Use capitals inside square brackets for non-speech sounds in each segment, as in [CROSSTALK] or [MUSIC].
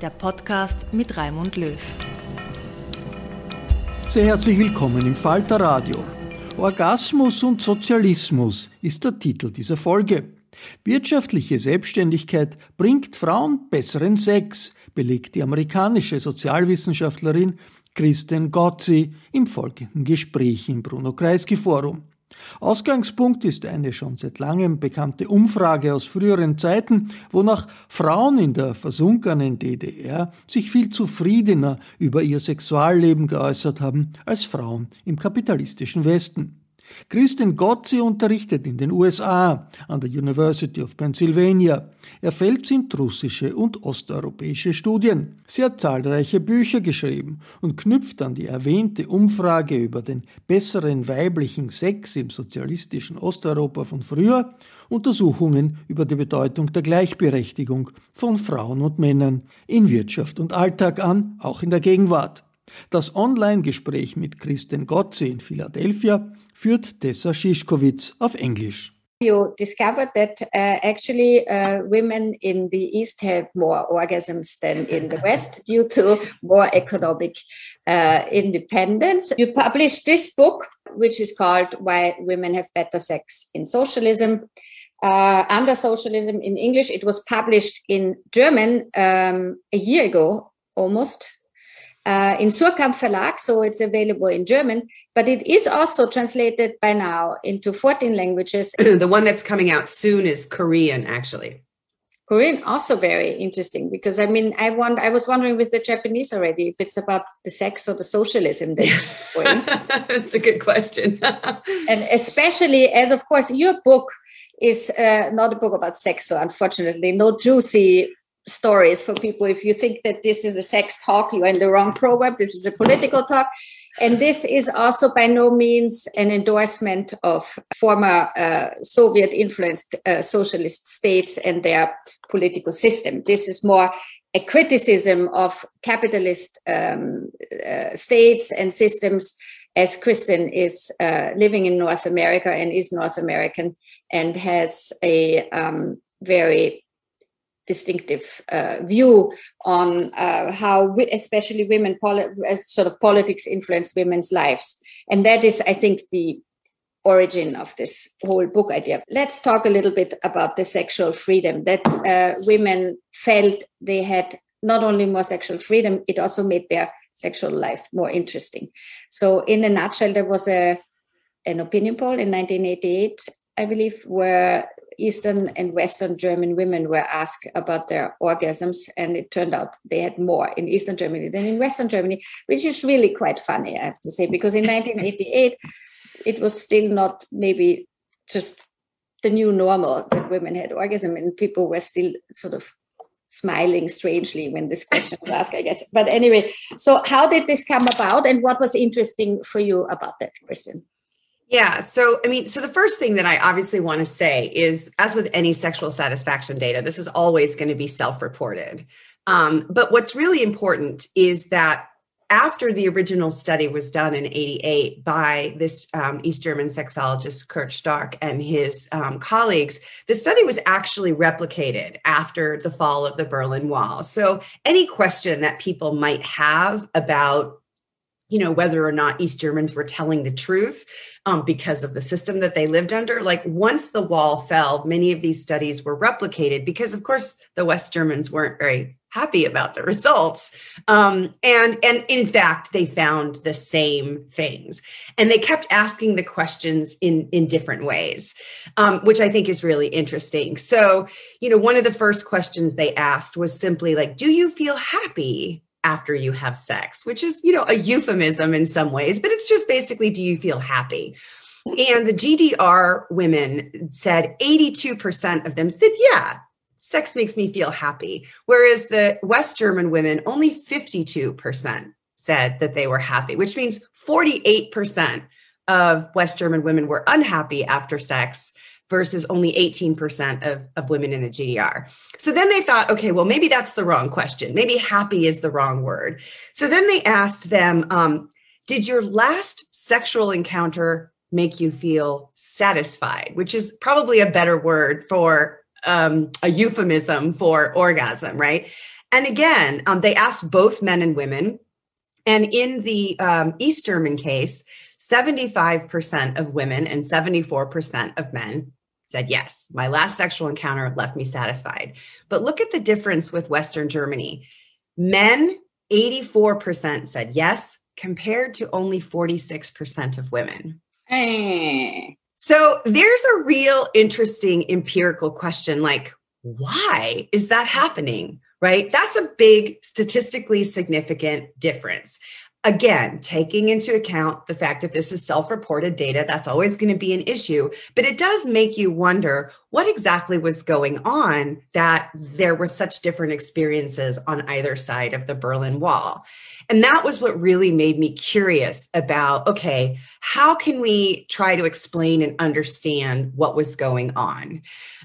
der Podcast mit Raimund Löw. Sehr herzlich willkommen im Falter Radio. Orgasmus und Sozialismus ist der Titel dieser Folge. Wirtschaftliche Selbstständigkeit bringt Frauen besseren Sex, belegt die amerikanische Sozialwissenschaftlerin Kristen Gotzi im folgenden Gespräch im Bruno Kreisky Forum. Ausgangspunkt ist eine schon seit langem bekannte Umfrage aus früheren Zeiten, wonach Frauen in der versunkenen DDR sich viel zufriedener über ihr Sexualleben geäußert haben als Frauen im kapitalistischen Westen. Kristin Gotzi unterrichtet in den USA an der University of Pennsylvania. Er fällt sind russische und osteuropäische Studien. Sie hat zahlreiche Bücher geschrieben und knüpft an die erwähnte Umfrage über den besseren weiblichen Sex im sozialistischen Osteuropa von früher Untersuchungen über die Bedeutung der Gleichberechtigung von Frauen und Männern in Wirtschaft und Alltag an, auch in der Gegenwart. Das Online-Gespräch mit Kristen Gotze in Philadelphia führt Tessa Schischkowitz auf Englisch. You discovered that uh, actually uh, women in the East have more orgasms than in the West due to more economic uh, independence. You published this book, which is called Why Women Have Better Sex in Socialism. Uh, under socialism in English, it was published in German um, a year ago almost uh, in Suhrkamp Verlag, so it's available in German, but it is also translated by now into 14 languages. [CLEARS THROAT] the one that's coming out soon is Korean, actually. Korean also very interesting because I mean I want I was wondering with the Japanese already if it's about the sex or the socialism [LAUGHS] That's a good question. [LAUGHS] and especially as of course your book is uh, not a book about sex, so unfortunately no juicy stories for people. If you think that this is a sex talk, you're in the wrong program. This is a political talk. And this is also by no means an endorsement of former uh, Soviet influenced uh, socialist states and their political system. This is more a criticism of capitalist um, uh, states and systems as Kristen is uh, living in North America and is North American and has a um, very distinctive uh, view on uh, how, we, especially women, poli- sort of politics influence women's lives. And that is, I think, the origin of this whole book idea. Let's talk a little bit about the sexual freedom that uh, women felt they had not only more sexual freedom, it also made their sexual life more interesting. So, in a nutshell, there was a an opinion poll in 1988, I believe, where Eastern and Western German women were asked about their orgasms, and it turned out they had more in Eastern Germany than in Western Germany, which is really quite funny, I have to say, because in 1988, it was still not maybe just the new normal that women had orgasm and people were still sort of smiling strangely when this question was asked, I guess. But anyway, so how did this come about and what was interesting for you about that question? Yeah. So, I mean, so the first thing that I obviously want to say is, as with any sexual satisfaction data, this is always going to be self reported. Um, but what's really important is that after the original study was done in 88 by this um, East German sexologist Kurt Stark and his um, colleagues, the study was actually replicated after the fall of the Berlin Wall. So, any question that people might have about you know whether or not east germans were telling the truth um, because of the system that they lived under. Like once the wall fell many of these studies were replicated because of course the west germans weren't very happy about the results. Um, and and in fact they found the same things. And they kept asking the questions in in different ways um, which i think is really interesting. So you know one of the first questions they asked was simply like do you feel happy after you have sex, which is, you know, a euphemism in some ways, but it's just basically, do you feel happy? And the GDR women said 82% of them said, yeah, sex makes me feel happy. Whereas the West German women, only 52% said that they were happy, which means 48% of West German women were unhappy after sex versus only 18% of, of women in the GDR. So then they thought, okay, well, maybe that's the wrong question. Maybe happy is the wrong word. So then they asked them, um, did your last sexual encounter make you feel satisfied? Which is probably a better word for um, a euphemism for orgasm, right? And again, um, they asked both men and women. And in the um, East German case, 75% of women and 74% of men said yes. My last sexual encounter left me satisfied. But look at the difference with Western Germany. Men, 84% said yes, compared to only 46% of women. Hey. So there's a real interesting empirical question like, why is that happening? Right? That's a big statistically significant difference again, taking into account the fact that this is self reported data, that's always going to be an issue. But it does make you wonder what exactly was going on that there were such different experiences on either side of the Berlin Wall. And that was what really made me curious about okay, how can we try to explain and understand what was going on?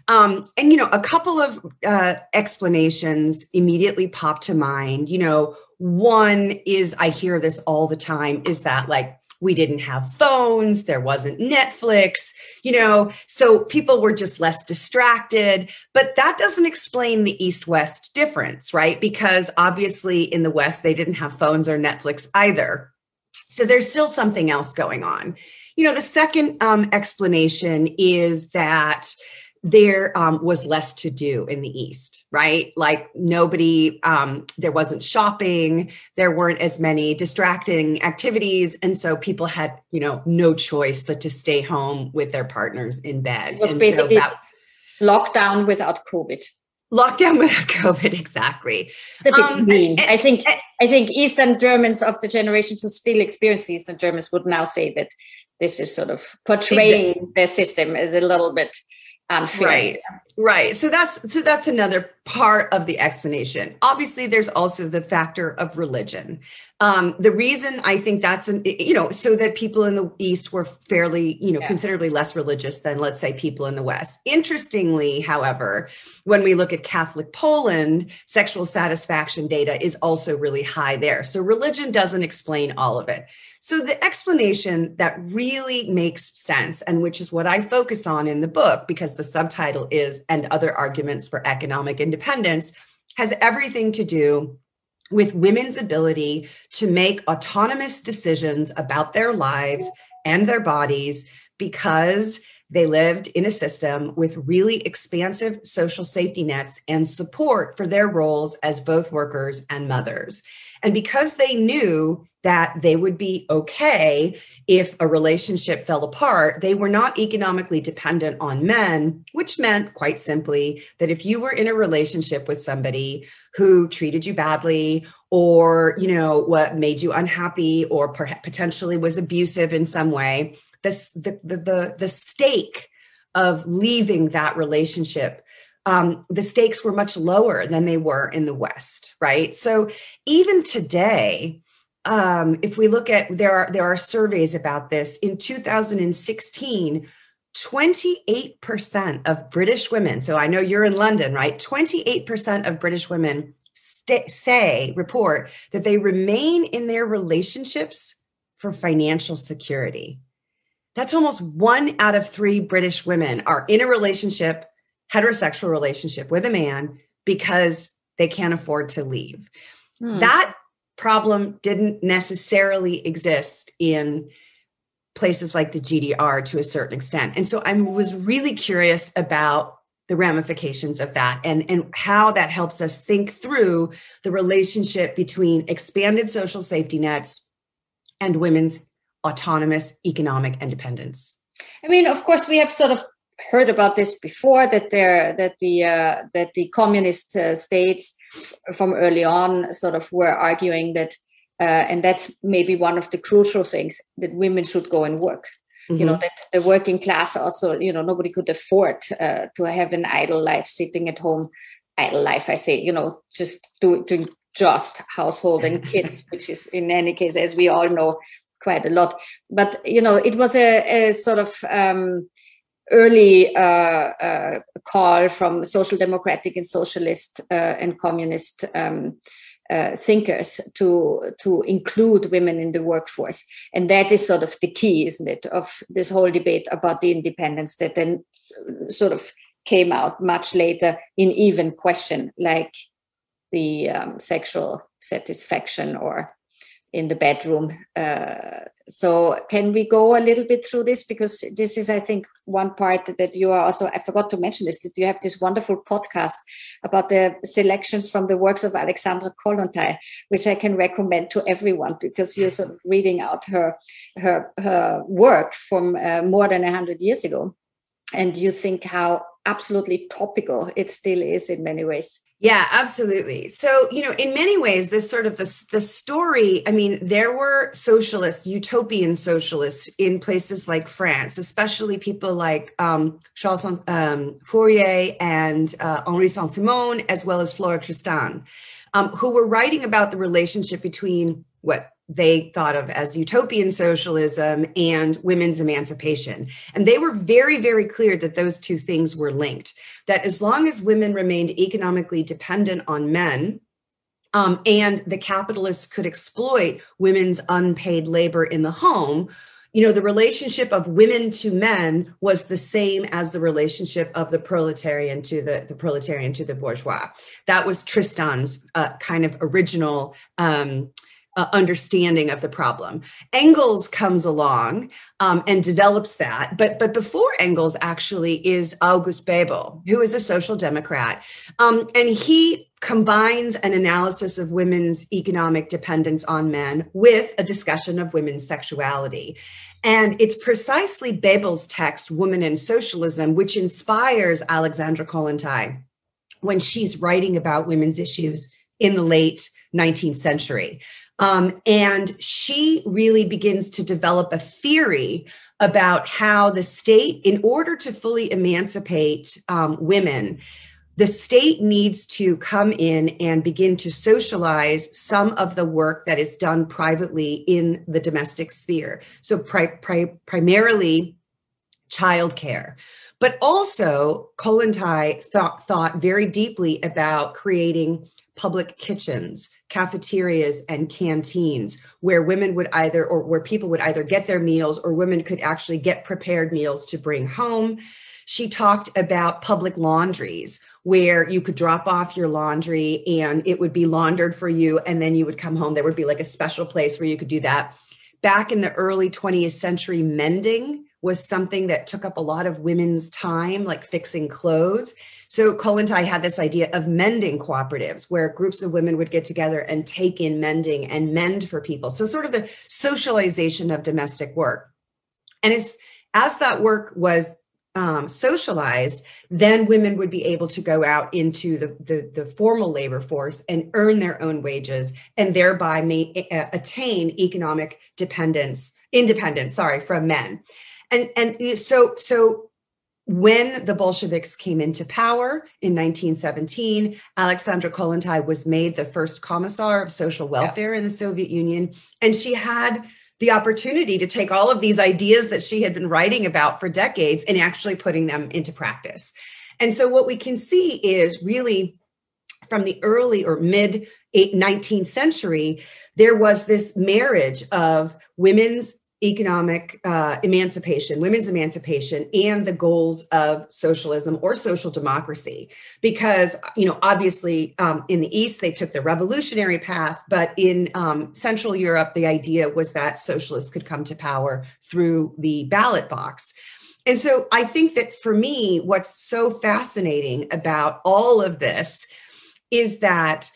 Um, and, you know, a couple of uh, explanations immediately popped to mind. You know, one is I hear this all the time is that like we didn't have phones, there wasn't Netflix, you know, so people were just less distracted. But that doesn't explain the East West difference, right? Because obviously in the West, they didn't have phones or Netflix either. So there's still something else going on. You know, the second um, explanation is that there um, was less to do in the east right like nobody um, there wasn't shopping there weren't as many distracting activities and so people had you know no choice but to stay home with their partners in bed it was and basically so that, lockdown without covid lockdown [LAUGHS] without covid exactly it's a bit um, mean. And, i think and, i think eastern germans of the generations who still experience eastern germans would now say that this is sort of portraying exactly. their system as a little bit Um, unfair. Right. Right. So that's so that's another part of the explanation. Obviously, there's also the factor of religion. Um, the reason I think that's an you know so that people in the East were fairly you know yeah. considerably less religious than let's say people in the West. Interestingly, however, when we look at Catholic Poland, sexual satisfaction data is also really high there. So religion doesn't explain all of it. So the explanation that really makes sense, and which is what I focus on in the book, because the subtitle is "And Other Arguments for Economic Independence," has everything to do with women's ability to make autonomous decisions about their lives and their bodies because they lived in a system with really expansive social safety nets and support for their roles as both workers and mothers. And because they knew that they would be okay if a relationship fell apart. They were not economically dependent on men, which meant quite simply that if you were in a relationship with somebody who treated you badly or, you know, what made you unhappy or potentially was abusive in some way, the, the, the, the stake of leaving that relationship um, the stakes were much lower than they were in the West, right? So even today, um, if we look at there are there are surveys about this in 2016 28% of british women so i know you're in london right 28% of british women st- say report that they remain in their relationships for financial security that's almost one out of three british women are in a relationship heterosexual relationship with a man because they can't afford to leave hmm. that problem didn't necessarily exist in places like the GDR to a certain extent. And so I was really curious about the ramifications of that and, and how that helps us think through the relationship between expanded social safety nets and women's autonomous economic independence. I mean, of course, we have sort of heard about this before that there that the uh, that the communist uh, states from early on sort of were arguing that uh, and that's maybe one of the crucial things that women should go and work mm-hmm. you know mm-hmm. that the working class also you know nobody could afford uh, to have an idle life sitting at home idle life i say you know just do, doing just household and [LAUGHS] kids which is in any case as we all know quite a lot. But you know it was a, a sort of um, early uh, uh, call from social democratic and socialist uh, and communist um, uh, thinkers to to include women in the workforce, and that is sort of the key, isn't it, of this whole debate about the independence that then sort of came out much later in even question like the um, sexual satisfaction or in the bedroom. Uh, so, can we go a little bit through this? Because this is, I think, one part that you are also, I forgot to mention this, that you have this wonderful podcast about the selections from the works of Alexandra Kollontai, which I can recommend to everyone because you're sort of [LAUGHS] reading out her, her, her work from uh, more than 100 years ago. And you think how absolutely topical it still is in many ways. Yeah, absolutely. So, you know, in many ways, this sort of the, the story, I mean, there were socialists, utopian socialists in places like France, especially people like um, Charles um, Fourier and uh, Henri Saint-Simon, as well as Flora Tristan, um, who were writing about the relationship between what they thought of as utopian socialism and women's emancipation. And they were very, very clear that those two things were linked. That as long as women remained economically dependent on men, um, and the capitalists could exploit women's unpaid labor in the home, you know, the relationship of women to men was the same as the relationship of the proletarian to the, the proletarian to the bourgeois. That was Tristan's uh, kind of original um, uh, understanding of the problem. Engels comes along um, and develops that, but but before Engels actually is August Bebel, who is a social democrat, um, and he combines an analysis of women's economic dependence on men with a discussion of women's sexuality. And it's precisely Bebel's text, Woman and Socialism, which inspires Alexandra Kollontai when she's writing about women's issues in the late 19th century. Um, and she really begins to develop a theory about how the state, in order to fully emancipate um, women, the state needs to come in and begin to socialize some of the work that is done privately in the domestic sphere. So, pri- pri- primarily childcare. But also, Kollontai thought, thought very deeply about creating public kitchens, cafeterias, and canteens where women would either, or where people would either get their meals or women could actually get prepared meals to bring home. She talked about public laundries where you could drop off your laundry and it would be laundered for you. And then you would come home. There would be like a special place where you could do that. Back in the early 20th century, mending was something that took up a lot of women's time, like fixing clothes. So Kollontai had this idea of mending cooperatives where groups of women would get together and take in mending and mend for people. So sort of the socialization of domestic work. And as as that work was um, socialized, then women would be able to go out into the, the, the formal labor force and earn their own wages and thereby may, uh, attain economic dependence, independence, sorry, from men. And, and so, so when the Bolsheviks came into power in 1917, Alexandra Kollontai was made the first commissar of social welfare yeah. in the Soviet Union. And she had the opportunity to take all of these ideas that she had been writing about for decades and actually putting them into practice. And so what we can see is really from the early or mid 19th century, there was this marriage of women's economic uh, emancipation, women's emancipation, and the goals of socialism or social democracy. Because, you know, obviously um, in the East, they took the revolutionary path, but in um, Central Europe, the idea was that socialists could come to power through the ballot box. And so I think that for me, what's so fascinating about all of this is that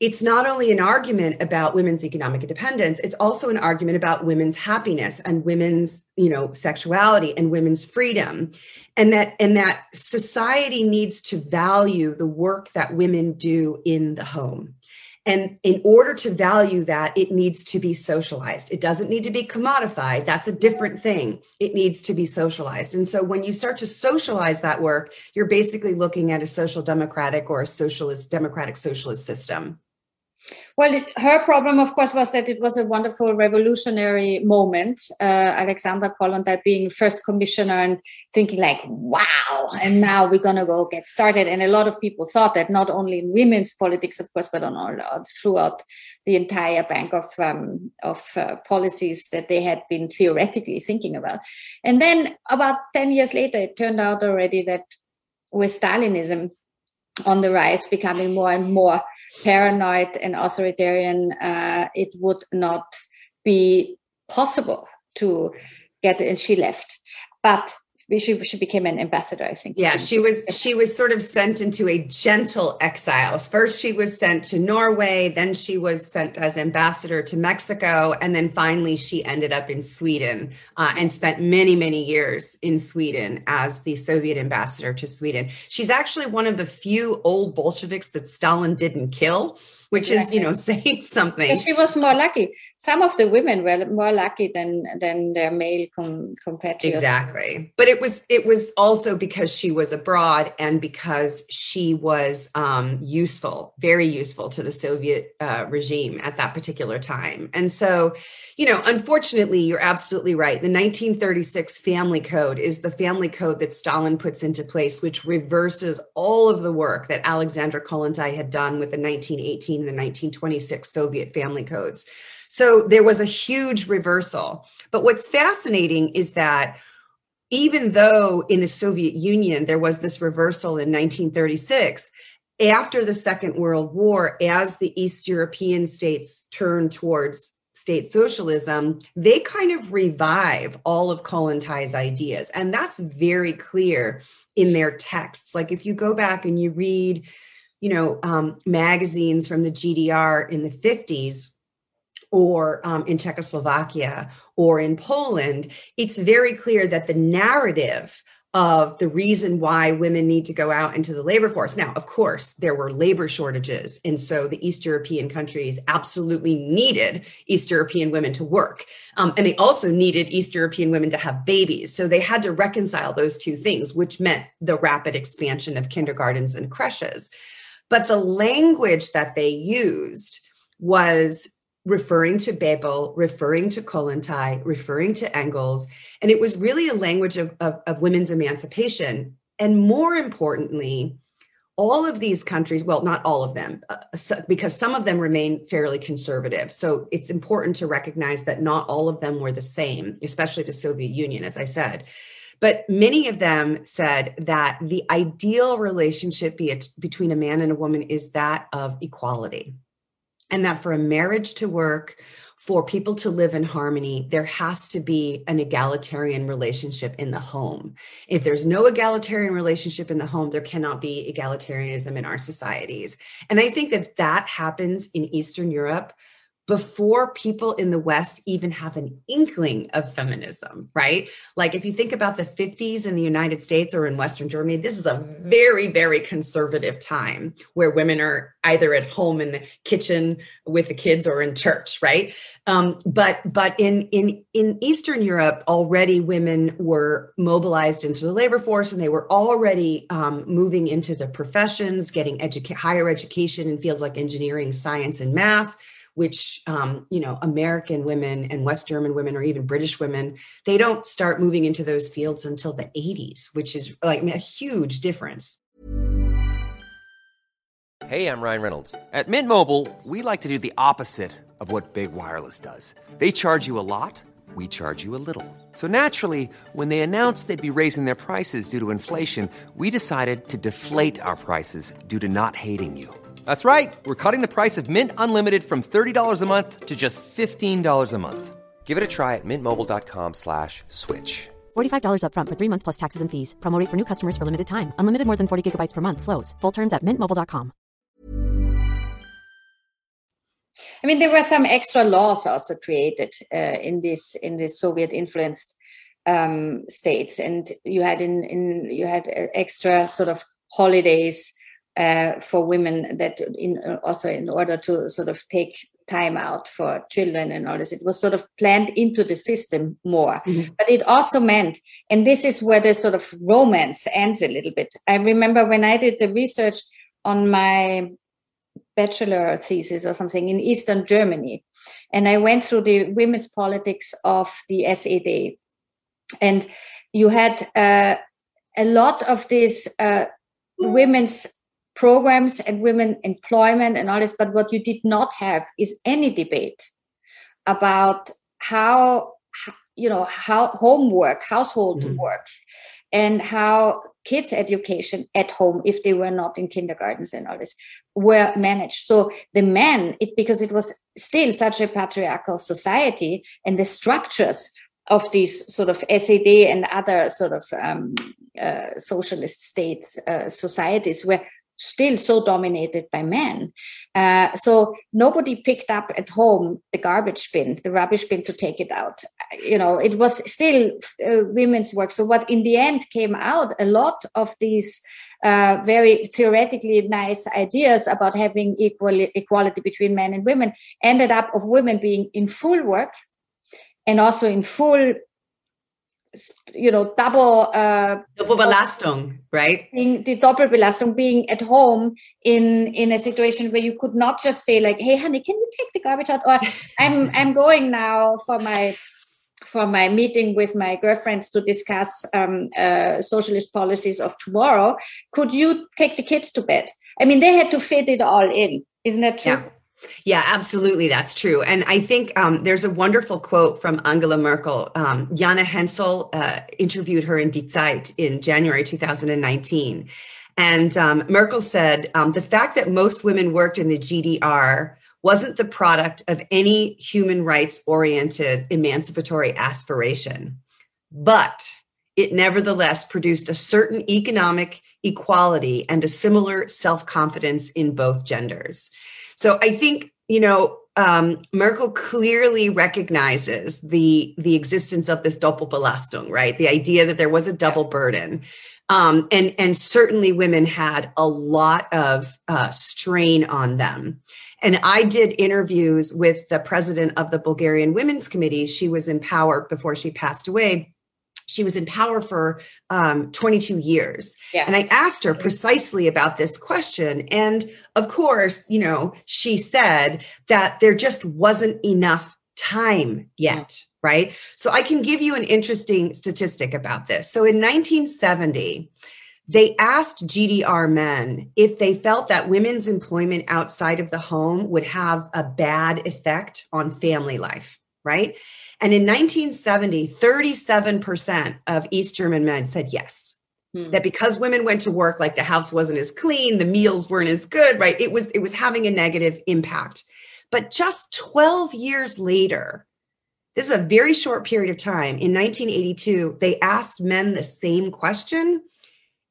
it's not only an argument about women's economic independence it's also an argument about women's happiness and women's you know sexuality and women's freedom. And that and that society needs to value the work that women do in the home. And in order to value that it needs to be socialized. It doesn't need to be commodified. That's a different thing. It needs to be socialized. And so when you start to socialize that work you're basically looking at a social democratic or a socialist democratic socialist system well, it, her problem, of course, was that it was a wonderful revolutionary moment. Uh, Alexandra Kollontai being first commissioner and thinking like, wow, and now we're going to go get started. And a lot of people thought that not only in women's politics, of course, but on all uh, throughout the entire bank of, um, of uh, policies that they had been theoretically thinking about. And then about 10 years later, it turned out already that with Stalinism, on the rise, becoming more and more paranoid and authoritarian, uh, it would not be possible to get. And she left. But she she became an ambassador i think. Yeah she was she was sort of sent into a gentle exile. First she was sent to norway then she was sent as ambassador to mexico and then finally she ended up in sweden uh, and spent many many years in sweden as the soviet ambassador to sweden. She's actually one of the few old bolsheviks that stalin didn't kill which is you know [LAUGHS] saying something. She was more lucky. Some of the women were more lucky than than their male com- compatriots. Exactly. But it was it was also because she was abroad and because she was um, useful very useful to the soviet uh, regime at that particular time and so you know, unfortunately, you're absolutely right. The 1936 family code is the family code that Stalin puts into place, which reverses all of the work that Alexandra Kollontai had done with the 1918 and the 1926 Soviet family codes. So there was a huge reversal. But what's fascinating is that even though in the Soviet Union there was this reversal in 1936, after the Second World War, as the East European states turned towards state socialism, they kind of revive all of Kollontai's ideas. And that's very clear in their texts. Like if you go back and you read, you know, um, magazines from the GDR in the 50s, or um, in Czechoslovakia or in Poland, it's very clear that the narrative of the reason why women need to go out into the labor force. Now, of course, there were labor shortages. And so the East European countries absolutely needed East European women to work. Um, and they also needed East European women to have babies. So they had to reconcile those two things, which meant the rapid expansion of kindergartens and creches. But the language that they used was referring to Bebel, referring to Kollontai, referring to Engels. And it was really a language of, of, of, women's emancipation. And more importantly, all of these countries, well, not all of them, uh, so, because some of them remain fairly conservative. So it's important to recognize that not all of them were the same, especially the Soviet Union, as I said. But many of them said that the ideal relationship be between a man and a woman is that of equality and that for a marriage to work, for people to live in harmony, there has to be an egalitarian relationship in the home. If there's no egalitarian relationship in the home, there cannot be egalitarianism in our societies. And I think that that happens in Eastern Europe before people in the West even have an inkling of feminism, right? Like if you think about the 50s in the United States or in Western Germany, this is a very, very conservative time where women are either at home in the kitchen with the kids or in church, right? Um, but but in in in Eastern Europe, already women were mobilized into the labor force, and they were already um, moving into the professions, getting educa- higher education in fields like engineering, science, and math which um, you know american women and west german women or even british women they don't start moving into those fields until the 80s which is like a huge difference Hey, I'm Ryan Reynolds. At Mint Mobile, we like to do the opposite of what Big Wireless does. They charge you a lot, we charge you a little. So naturally, when they announced they'd be raising their prices due to inflation, we decided to deflate our prices due to not hating you. That's right. We're cutting the price of Mint Unlimited from $30 a month to just $15 a month. Give it a try at mintmobile.com slash switch. $45 upfront for three months plus taxes and fees. Promo rate for new customers for limited time. Unlimited more than 40 gigabytes per month. Slows. Full terms at mintmobile.com. I mean, there were some extra laws also created uh, in this in this Soviet influenced um, states, and you had in in you had uh, extra sort of holidays uh, for women that in also in order to sort of take time out for children and all this it was sort of planned into the system more. Mhm. but it also meant and this is where the sort of romance ends a little bit. I remember when i did the research on my bachelor thesis or something in eastern germany and i went through the women's politics of the sad and you had uh, a lot of these uh, women's programs and women employment and all this but what you did not have is any debate about how you know how homework household Mhm. work and how kids education at home if they were not in kindergartens and all this were managed so the men it because it was still such a patriarchal society and the structures of these sort of sad and other sort of um, uh, socialist states uh, societies were still so dominated by men. Uh, so nobody picked up at home the garbage bin, the rubbish bin to take it out. You know, it was still uh, women's work. So what in the end came out, a lot of these uh, very theoretically nice ideas about having equal equality between men and women ended up of women being in full work and also in full you know double uh Doppelbelastung, right? being the doppelbelastung being at home in in a situation where you could not just say like hey honey can you take the garbage out? Or i'm i'm going now for my for my meeting with my girlfriends to discuss um, uh, socialist policies of tomorrow. Could you take the kids to bed? I mean they had to fit it all in. Isn't that true? Yeah. Yeah, absolutely. That's true. And I think um, there's a wonderful quote from Angela Merkel. Um, Jana Hensel uh, interviewed her in Die Zeit in January 2019. And um, Merkel said um, the fact that most women worked in the GDR wasn't the product of any human rights oriented emancipatory aspiration, but it nevertheless produced a certain economic equality and a similar self confidence in both genders. So I think you know um, Merkel clearly recognizes the the existence of this Doppelbelastung, right? The idea that there was a double burden, um, and and certainly women had a lot of uh, strain on them. And I did interviews with the president of the Bulgarian Women's Committee. She was in power before she passed away. She was in power for um, 22 years. Yeah. And I asked her precisely about this question. And of course, you know, she said that there just wasn't enough time yet, right? So I can give you an interesting statistic about this. So in 1970, they asked GDR men if they felt that women's employment outside of the home would have a bad effect on family life, right? And in 1970, 37% of East German men said yes. Hmm. That because women went to work, like the house wasn't as clean, the meals weren't as good, right? It was it was having a negative impact. But just 12 years later, this is a very short period of time. In 1982, they asked men the same question,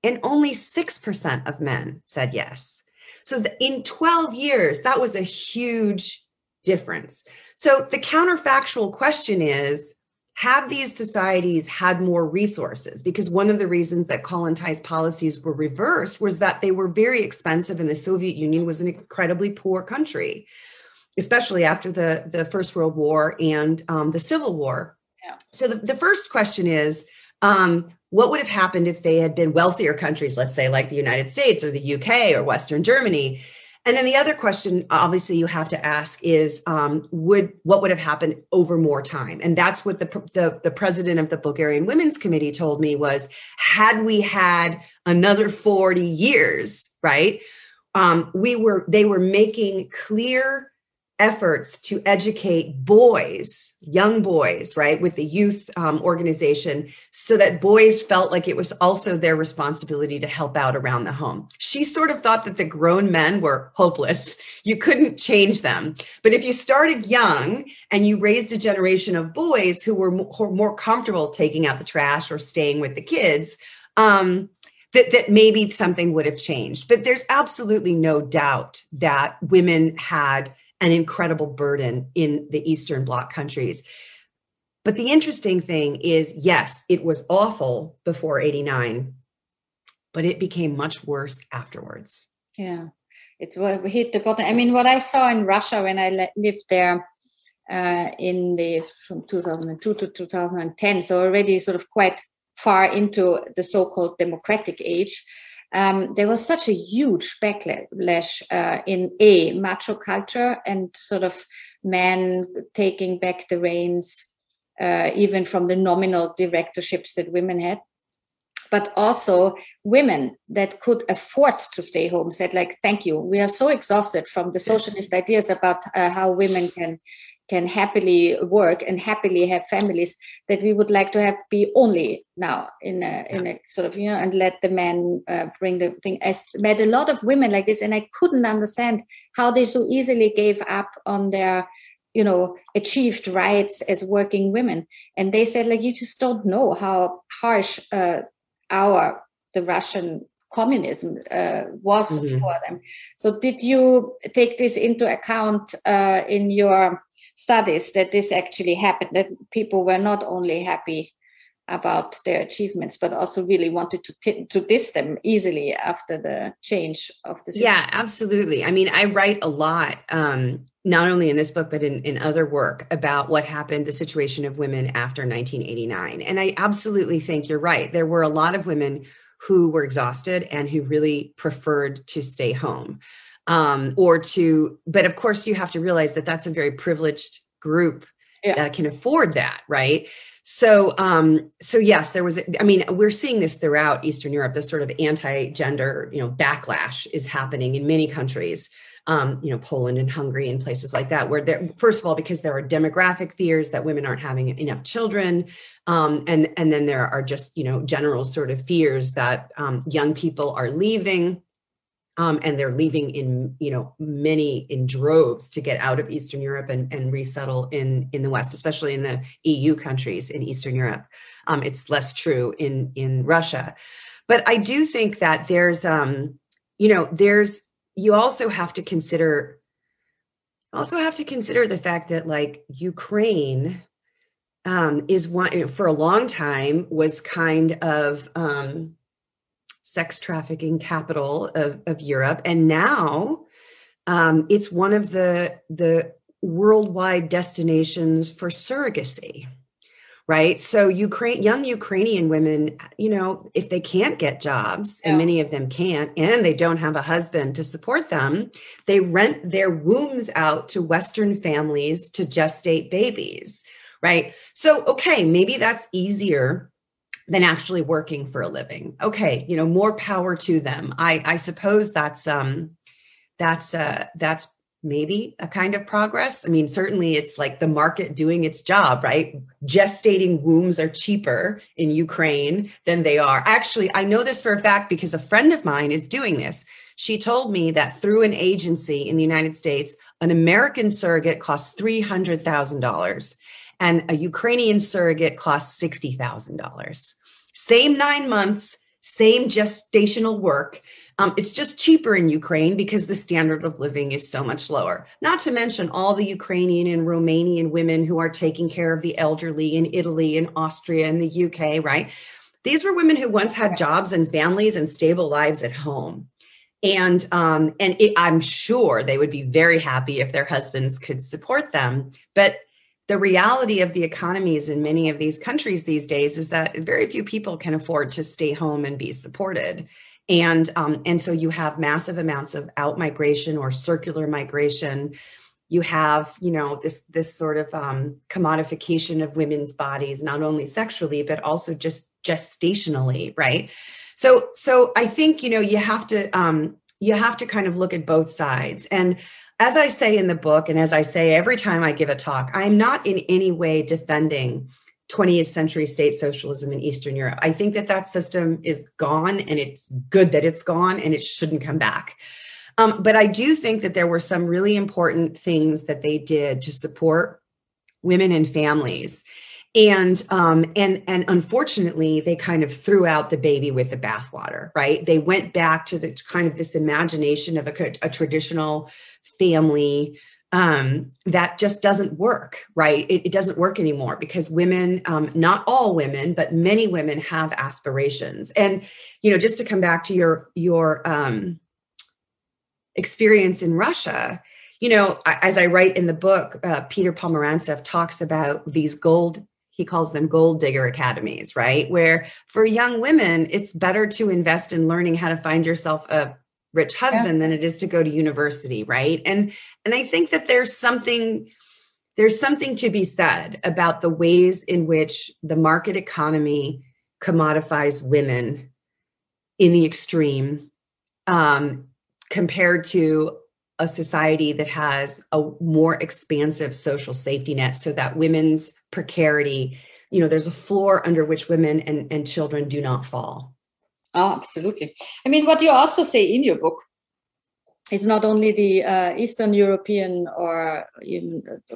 and only 6% of men said yes. So in 12 years, that was a huge difference. So the counterfactual question is have these societies had more resources? Because one of the reasons that Kollontais policies were reversed was that they were very expensive and the Soviet Union was an incredibly poor country especially after the, the First World War and um, the Civil War. Yeah. So the, the first question is um, what would have happened if they had been wealthier countries, let's say like the United States or the UK or Western Germany? And then the other question, obviously, you have to ask is, um, would what would have happened over more time? And that's what the, the the president of the Bulgarian Women's Committee told me was, had we had another forty years, right? Um, we were they were making clear efforts to educate boys, young boys, right, with the youth um, organization, so that boys felt like it was also their responsibility to help out around the home. She sort of thought that the grown men were hopeless. You couldn't change them. But if you started young and you raised a generation of boys who were more, comfortable taking out the trash or staying with the kids, um, that, that maybe something would have changed. But there's absolutely no doubt that women had an incredible burden in the Eastern Bloc countries. But the interesting thing is, yes, it was awful before 89, but it became much worse afterwards. Yeah, it hit the bottom. I mean, what I saw in Russia when I lived there uh, in the from 2002 to 2010, so already sort of quite far into the so-called democratic age um, there was such a huge backlash uh, in a macho culture and sort of men taking back the reins, uh, even from the nominal directorships that women had. But also women that could afford to stay home said, like, thank you. We are so exhausted from the socialist ideas about uh, how women can can happily work and happily have families that we would like to have be only now in a yeah. in a sort of you know and let the men uh, bring the thing i met a lot of women like this and i couldn't understand how they so easily gave up on their you know achieved rights as working women and they said like you just don't know how harsh uh, our the russian communism uh, was mm-hmm. for them so did you take this into account uh, in your studies that this actually happened, that people were not only happy about their achievements, but also really wanted to t- to diss them easily after the change of the system. Yeah, absolutely. I mean, I write a lot, um, not only in this book, but in, in other work about what happened, the situation of women after 1989. And I absolutely think you're right. There were a lot of women who were exhausted and who really preferred to stay home um, or to but of course you have to realize that that's a very privileged group yeah. that can afford that right so um so yes there was i mean we're seeing this throughout eastern europe this sort of anti-gender you know backlash is happening in many countries um, you know, Poland and Hungary and places like that, where there, first of all, because there are demographic fears that women aren't having enough children, um, and and then there are just you know general sort of fears that um, young people are leaving um, and they're leaving in you know many in droves to get out of eastern europe and, and resettle in in the west especially in the eu countries in eastern europe. Um, it's less true in in russia. But i do think that there's um you know there's you also have to consider also have to consider the fact that like ukraine um, is one for a long time was kind of um, sex trafficking capital of, of Europe. And now um, it's one of the, the worldwide destinations for surrogacy right so ukraine young ukrainian women you know if they can't get jobs yeah. and many of them can't and they don't have a husband to support them they rent their wombs out to western families to gestate babies right so okay maybe that's easier than actually working for a living. Okay, you know, more power to them. I I suppose that's um that's uh that's maybe a kind of progress. I mean, certainly it's like the market doing its job, right? Gestating wombs are cheaper in Ukraine than they are. Actually, I know this for a fact because a friend of mine is doing this. She told me that through an agency in the United States, an American surrogate costs $300,000 and a Ukrainian surrogate costs $60,000. Same nine months, same gestational work. Um, it's just cheaper in Ukraine because the standard of living is so much lower. Not to mention all the Ukrainian and Romanian women who are taking care of the elderly in Italy and Austria and the UK, right? These were women who once had jobs and families and stable lives at home. And um, and it, I'm sure they would be very happy if their husbands could support them. But the reality of the economies in many of these countries these days is that very few people can afford to stay home and be supported. And um, and so you have massive amounts of out migration or circular migration. You have you know this this sort of um, commodification of women's bodies not only sexually but also just gestationally right? So so i think you know you have to um, you have to kind of look at both sides. And as I say in the book, and as I say every time I give a talk, I'm not in any way defending 20th century state socialism in Eastern Europe. I think that that system is gone and it's good that it's gone and it shouldn't come back. Um, but I do think that there were some really important things that they did to support women and families. And um, and and unfortunately, they kind of threw out the baby with the bathwater, right? They went back to the kind of this imagination of a, a traditional family um, that just doesn't work, right? It, it, doesn't work anymore because women, um, not all women, but many women have aspirations. And you know, just to come back to your your um, experience in Russia, you know, as I write in the book, uh, Peter Pomerantsev talks about these gold. He calls them gold digger academies, right? Where for young women, it's better to invest in learning how to find yourself a rich husband yeah. than it is to go to university right and and i think that there's something there's something to be said about the ways in which the market economy commodifies women in the extreme um, compared to a society that has a more expansive social safety net so that women's precarity you know there's a floor under which women and, and children do not fall Oh, absolutely. I mean, what you also say in your book is not only the uh, Eastern European or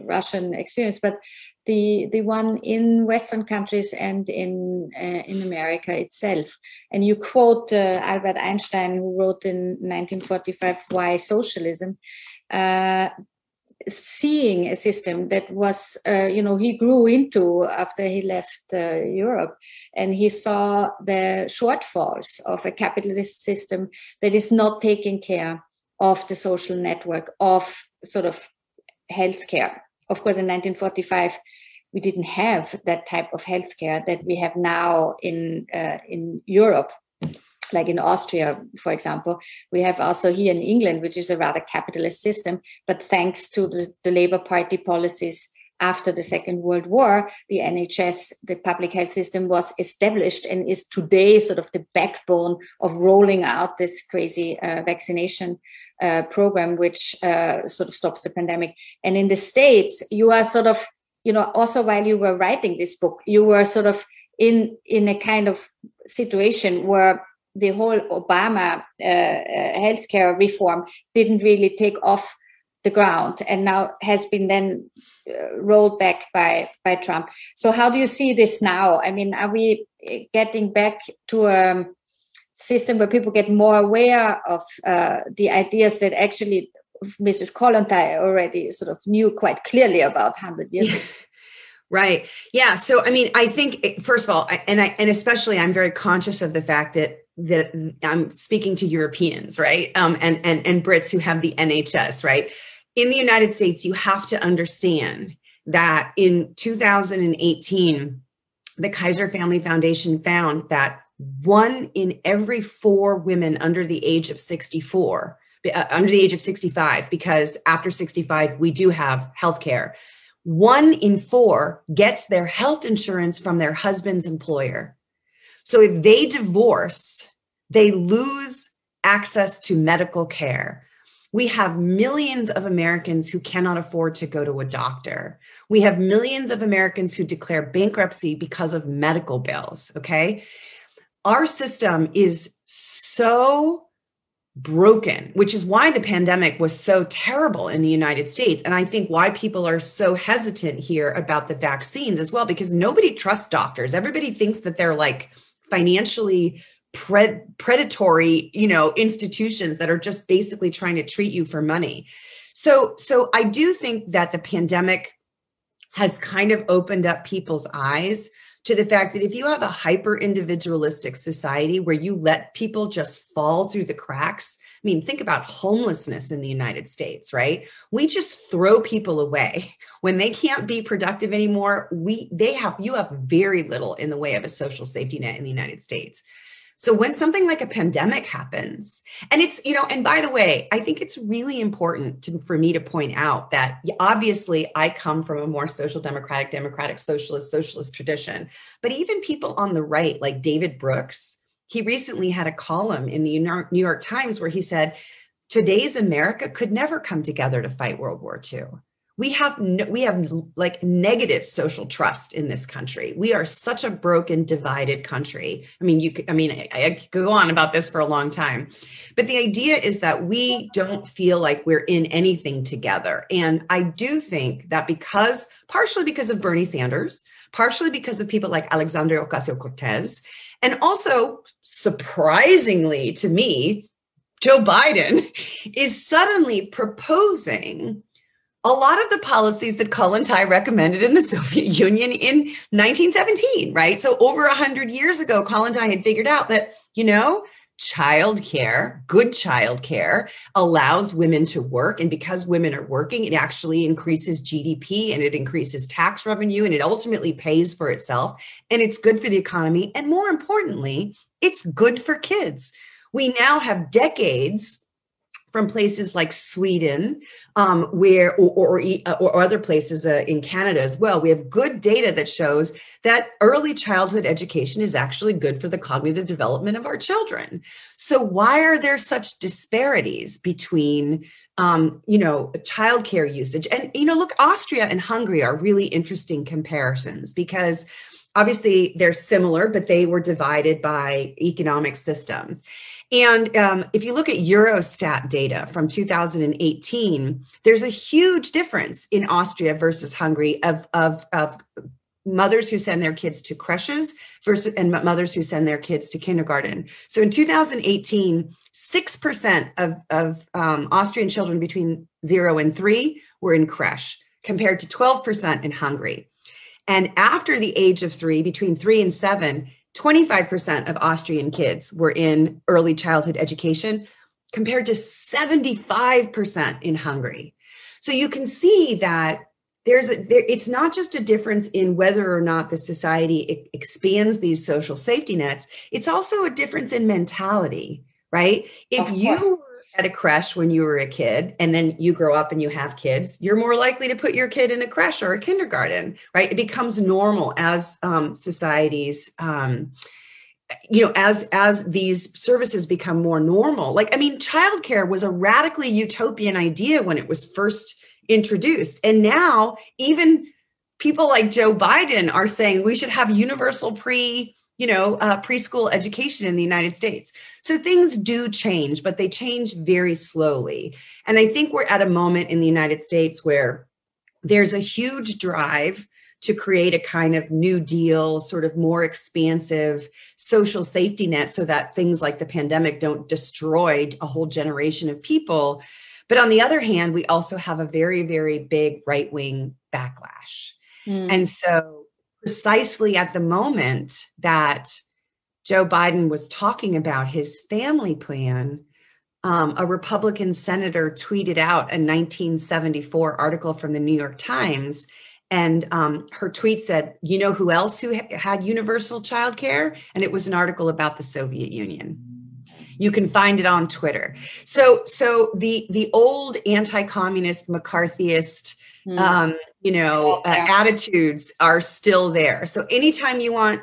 Russian experience, but the the one in Western countries and in uh, in America itself. And you quote uh, Albert Einstein, who wrote in 1945 "Why Socialism," uh, seeing a system that was, uh, you know, he grew into after he left uh, Europe, and he saw the shortfalls of a capitalist system that is not taking care of the social network of sort of healthcare. Of course, in 1945, we didn't have that type of healthcare that we have now in uh, in Europe like in Austria, for example. We have also here in England, which is a rather capitalist system, but thanks to the, the Labour Party policies after the Second World War, the NHS, the public health system, was established and is today sort of the backbone of rolling out this crazy uh, vaccination uh, program, which uh, sort of stops the pandemic. And in the States, you are sort of, you know, also while you were writing this book, you were sort of in in a kind of situation where the whole Obama uh, uh, healthcare reform didn't really take off the ground and now has been then uh, rolled back by by Trump. So how do you see this now? I mean, are we uh, getting back to a system where people get more aware of uh, the ideas that actually Mrs. Kollontai already sort of knew quite clearly about 100 years ago? [LAUGHS] Right. Yeah. So, I mean, I think first of all, and I, and especially, I'm very conscious of the fact that that I'm speaking to Europeans, right? Um, and and and Brits who have the NHS, right? In the United States, you have to understand that in 2018, the Kaiser Family Foundation found that one in every four women under the age of 64, uh, under the age of 65, because after 65 we do have health care. One in four gets their health insurance from their husband's employer. So if they divorce, they lose access to medical care. We have millions of Americans who cannot afford to go to a doctor. We have millions of Americans who declare bankruptcy because of medical bills. Okay. Our system is so broken, which is why the pandemic was so terrible in the United States. And I think why people are so hesitant here about the vaccines as well, because nobody trusts doctors. Everybody thinks that they're like financially pred- predatory, you know, institutions that are just basically trying to treat you for money. So, so I do think that the pandemic has kind of opened up people's eyes to the fact that if you have a hyper individualistic society where you let people just fall through the cracks, I mean, think about homelessness in the United States, right? We just throw people away [LAUGHS] when they can't be productive anymore. We they have you have very little in the way of a social safety net in the United States. So when something like a pandemic happens, and it's, you know, and by the way, I think it's really important to, for me to point out that obviously I come from a more social democratic, democratic, socialist, socialist tradition. But even people on the right, like David Brooks, he recently had a column in the New York Times where he said, Today's America could never come together to fight World War II we have no, we have like negative social trust in this country. We are such a broken divided country. I mean you could, i mean I, I could go on about this for a long time. But the idea is that we don't feel like we're in anything together. And i do think that because partially because of bernie sanders partially because of people like alexandria ocasio-cortez and also surprisingly to me joe biden is suddenly proposing a lot of the policies that Kollontai recommended in the [LAUGHS] Soviet Union in 1917, right? So over 100 years ago, Kollontai had figured out that, you know, childcare, good childcare allows women to work. And because women are working, it actually increases GDP and it increases tax revenue and it ultimately pays for itself. And it's good for the economy. And more importantly, it's good for kids. We now have decades from places like Sweden, um, where or, or, or, other places uh, in Canada as well. We have good data that shows that early childhood education is actually good for the cognitive development of our children. So why are there such disparities between, um, you know, childcare usage? And you know, look, Austria and Hungary are really interesting comparisons because obviously they're similar, but they were divided by economic systems. And um, if you look at Eurostat data from 2018, there's a huge difference in Austria versus Hungary of, of, of mothers who send their kids to creches versus and mothers who send their kids to kindergarten. So in 2018, 6% of, of um, Austrian children between zero and three were in creche, compared to 12% in Hungary. And after the age of three, between three and seven, 25% of Austrian kids were in early childhood education compared to 75% in Hungary. So you can see that there's a there, it's not just a difference in whether or not the society expands these social safety nets, it's also a difference in mentality, right? If you at a creche when you were a kid and then you grow up and you have kids you're more likely to put your kid in a creche or a kindergarten right? It becomes normal as um, societies um, you know as as these services become more normal. Like i mean childcare was a radically utopian idea when it was first introduced and now even people like joe biden are saying we should have universal pre you know, uh, preschool education in the United States. So things do change, but they change very slowly. And I think we're at a moment in the United States where there's a huge drive to create a kind of new deal, sort of more expansive social safety net so that things like the pandemic don't destroy a whole generation of people. But on the other hand, we also have a very, very big right wing backlash. Mm. And so precisely at the moment that Joe Biden was talking about his family plan, um, a Republican senator tweeted out a 1974 article from the New York Times. And um, her tweet said, You know who else who ha- had universal child care? And it was an article about the Soviet Union. You can find it on Twitter. So, so the the old anti-communist McCarthyist mm. um, you know, uh, attitudes are still there. So anytime you want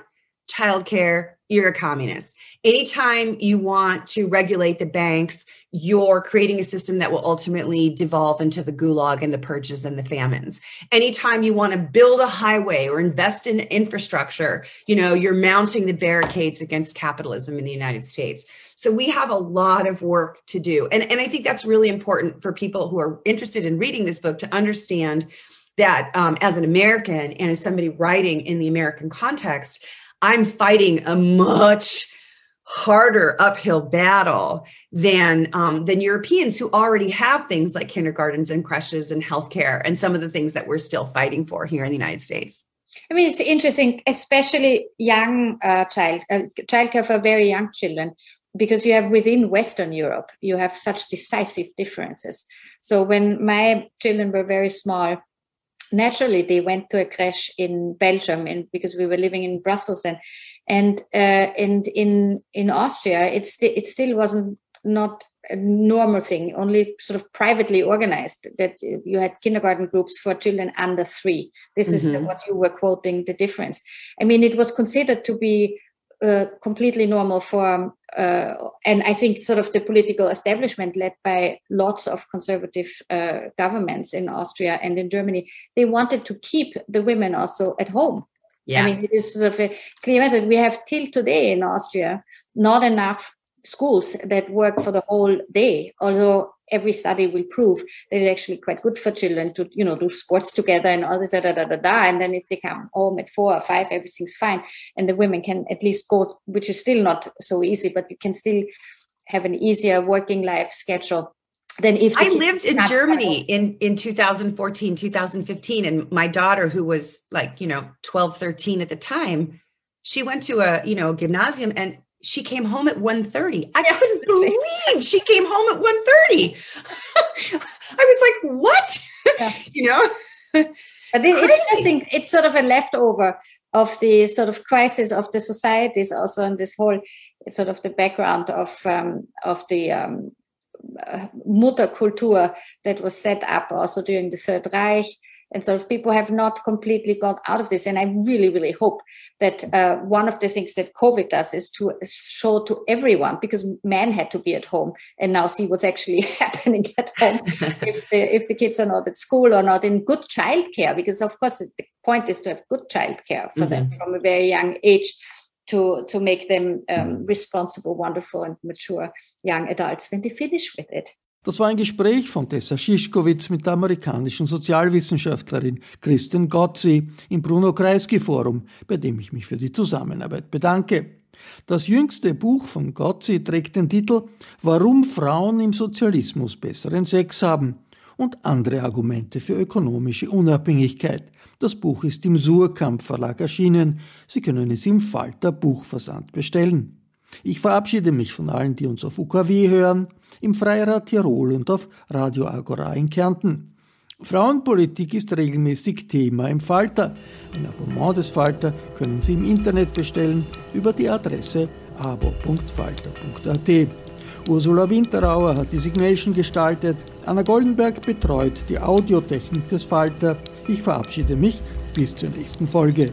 childcare, you're a communist. Anytime you want to regulate the banks, you're creating a system that will ultimately devolve into the gulag and the purges and the famines. Anytime you want to build a highway or invest in infrastructure, you know, you're mounting the barricades against capitalism in the United States. So we have a lot of work to do. And, and I think that's really important for people who are interested in reading this book to understand that um, as an American and as somebody writing in the American context, I'm fighting a much harder uphill battle than um, than Europeans who already have things like kindergartens and creches and healthcare and some of the things that we're still fighting for here in the United States. I mean, it's interesting, especially young uh, child uh, childcare for very young children, because you have within Western Europe you have such decisive differences. So when my children were very small, naturally they went to a creche in Belgium and because we were living in Brussels then. And uh, and in in Austria it's it still wasn't not a normal thing only sort of privately organized that you had kindergarten groups for children under 3 this mm-hmm. is what you were quoting the difference. I mean it was considered to be uh, completely normal for, uh, and I think sort of the political establishment led by lots of conservative uh, governments in Austria and in Germany, they wanted to keep the women also at home. Yeah. I mean, it is sort of a clear that we have till today in Austria not enough schools that work for the whole day, although every study will prove that it's actually quite good for children to you know do sports together and all this da, da, da, da, da. and then if they come home at four or five everything's fine and the women can at least go which is still not so easy but you can still have an easier working life schedule than if I lived in Germany in in 2014 2015 and my daughter who was like you know 12 13 at the time she went to a you know gymnasium and she came home at 1.30 i couldn't believe she came home at 1.30 [LAUGHS] i was like what? Yeah. [LAUGHS] you know? But it, it's interesting it's sort of a leftover of the sort of crisis of the societies also in this whole sort of the background of um, of the um, uh, Mutterkultur that was set up also during the Third Reich and so people have not completely got out of this. And I really, really hope that uh, one of the things that COVID does is to show to everyone, because men had to be at home and now see what's actually [LAUGHS] happening at home if [LAUGHS] the if the kids are not at school or not in good childcare. Because of course the point is to have good childcare for mm-hmm. them from a very young age to to make them um, responsible, wonderful, and mature young adults when they finish with it. Das war ein Gespräch von Tessa Schischkowitz mit der amerikanischen Sozialwissenschaftlerin Kristin Gotzi im Bruno Kreisky Forum, bei dem ich mich für die Zusammenarbeit bedanke. Das jüngste Buch von Gotzi trägt den Titel Warum Frauen im Sozialismus besseren Sex haben und andere Argumente für ökonomische Unabhängigkeit. Das Buch ist im Surkamp Verlag erschienen. Sie können es im Falter Buchversand bestellen. Ich verabschiede mich von allen, die uns auf UKW hören, im Freirad Tirol und auf Radio Agora in Kärnten. Frauenpolitik ist regelmäßig Thema im Falter. Ein Abonnement des Falter können Sie im Internet bestellen über die Adresse abo.falter.at. Ursula Winterauer hat die Signation gestaltet, Anna Goldenberg betreut die Audiotechnik des Falter. Ich verabschiede mich bis zur nächsten Folge.